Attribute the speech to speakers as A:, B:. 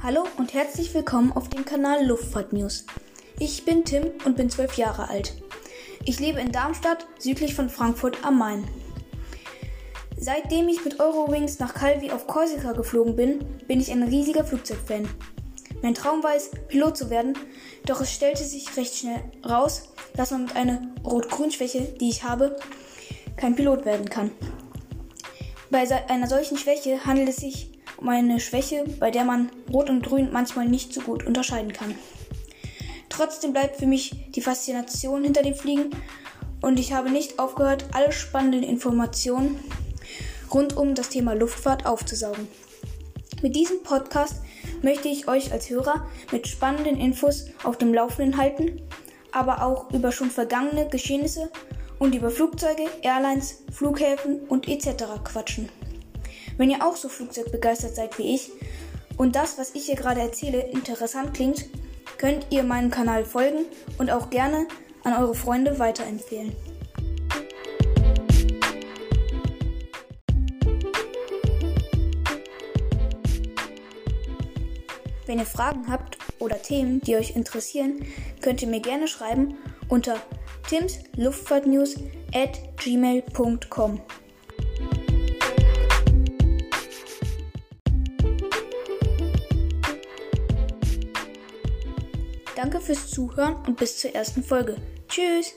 A: Hallo und herzlich willkommen auf dem Kanal Luftfahrt News. Ich bin Tim und bin zwölf Jahre alt. Ich lebe in Darmstadt, südlich von Frankfurt am Main. Seitdem ich mit Eurowings nach Calvi auf Korsika geflogen bin, bin ich ein riesiger Flugzeugfan. Mein Traum war es, Pilot zu werden, doch es stellte sich recht schnell raus, dass man mit einer Rot-Grün-Schwäche, die ich habe, kein Pilot werden kann. Bei einer solchen Schwäche handelt es sich um eine Schwäche, bei der man Rot und Grün manchmal nicht so gut unterscheiden kann. Trotzdem bleibt für mich die Faszination hinter dem Fliegen und ich habe nicht aufgehört, alle spannenden Informationen rund um das Thema Luftfahrt aufzusaugen. Mit diesem Podcast möchte ich euch als Hörer mit spannenden Infos auf dem Laufenden halten, aber auch über schon vergangene Geschehnisse und über Flugzeuge, Airlines, Flughäfen und etc. quatschen. Wenn ihr auch so flugzeugbegeistert seid wie ich und das, was ich hier gerade erzähle, interessant klingt, könnt ihr meinem Kanal folgen und auch gerne an eure Freunde weiterempfehlen. Wenn ihr Fragen habt oder Themen, die euch interessieren, könnt ihr mir gerne schreiben unter timsluftfahrtnews at gmail.com. Danke fürs Zuhören und bis zur ersten Folge. Tschüss!